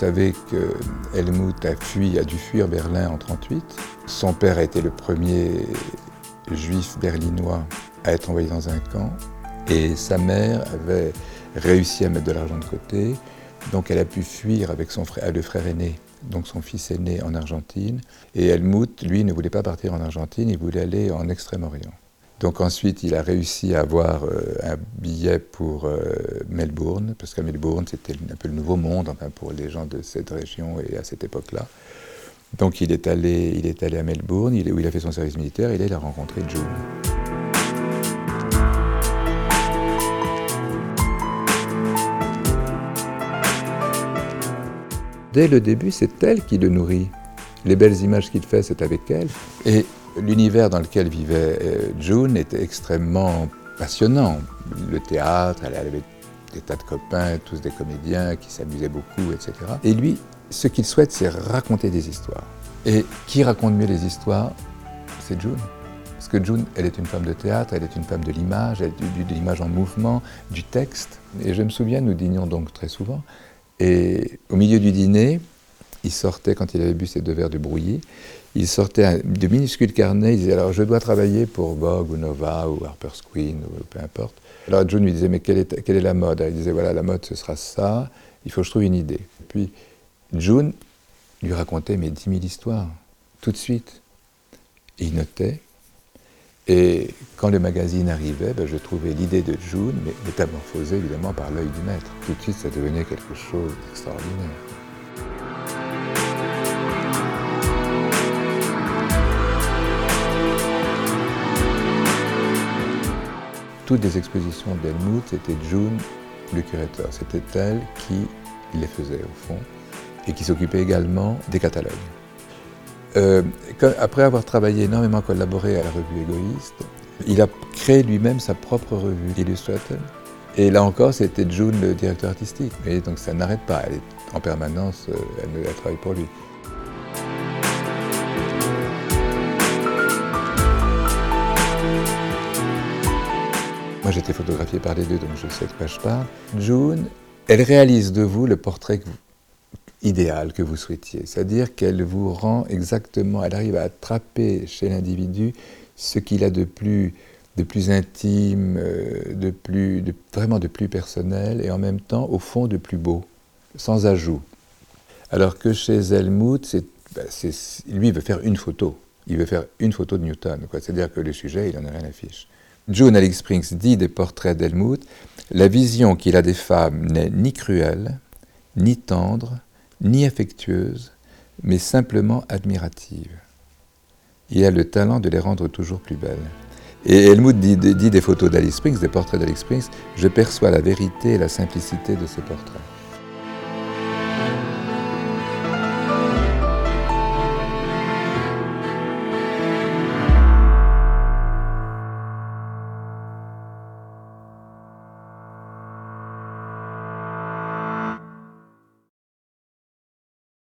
savez que Helmut a fui, a dû fuir Berlin en 1938. Son père a été le premier juif berlinois à être envoyé dans un camp. Et sa mère avait réussi à mettre de l'argent de côté. Donc elle a pu fuir avec son frère, le frère aîné, donc son fils aîné en Argentine. Et Helmut, lui, ne voulait pas partir en Argentine, il voulait aller en Extrême-Orient. Donc ensuite, il a réussi à avoir euh, un billet pour euh, Melbourne, parce qu'à Melbourne, c'était un peu le nouveau monde, pour les gens de cette région et à cette époque-là. Donc il est allé, il est allé à Melbourne, il, où il a fait son service militaire, et là il a rencontré June. Dès le début, c'est elle qui le nourrit. Les belles images qu'il fait, c'est avec elle. Et l'univers dans lequel vivait euh, June était extrêmement passionnant. Le théâtre, elle avait des tas de copains, tous des comédiens qui s'amusaient beaucoup, etc. Et lui, ce qu'il souhaite, c'est raconter des histoires. Et qui raconte mieux les histoires? C'est June. Parce que June, elle est une femme de théâtre, elle est une femme de l'image, elle est de l'image en mouvement, du texte. Et je me souviens, nous dînions donc très souvent, et au milieu du dîner, il sortait, quand il avait bu ses deux verres de brouillis, il sortait de minuscules carnets, il disait alors je dois travailler pour Vogue ou Nova ou Harper's Queen ou peu importe. Alors June lui disait mais quelle est, quelle est la mode? Il disait voilà la mode ce sera ça, il faut que je trouve une idée. Puis June lui racontait mes dix mille histoires, tout de suite. il notait, et quand le magazine arrivait, ben, je trouvais l'idée de June, mais métamorphosée évidemment par l'œil du maître. Tout de suite, ça devenait quelque chose d'extraordinaire. Toutes les expositions d'Helmut, c'était June, le curateur. C'était elle qui les faisait au fond et qui s'occupait également des catalogues. Euh, après avoir travaillé énormément, collaboré à la revue Égoïste, il a créé lui-même sa propre revue, Illustrated. Et là encore, c'était June, le directeur artistique. Et donc ça n'arrête pas, elle est en permanence, euh, elle, elle travaille pour lui. Moi, j'étais photographié par les deux, donc je sais de quoi je parle. June, elle réalise de vous le portrait idéal que vous souhaitiez. C'est-à-dire qu'elle vous rend exactement, elle arrive à attraper chez l'individu ce qu'il a de plus, intime, euh, de plus, de, vraiment de plus personnel et en même temps, au fond, de plus beau, sans ajout. Alors que chez Helmut, ben, lui, il veut faire une photo. Il veut faire une photo de Newton. C'est-à-dire que le sujet, il n'en a rien à fiche. June Alex Springs dit des portraits d'Helmut La vision qu'il a des femmes n'est ni cruelle, ni tendre, ni affectueuse, mais simplement admirative. Il a le talent de les rendre toujours plus belles. Et Helmut dit, dit des photos d'Alice Springs, des portraits d'Alice Springs, je perçois la vérité et la simplicité de ces portraits.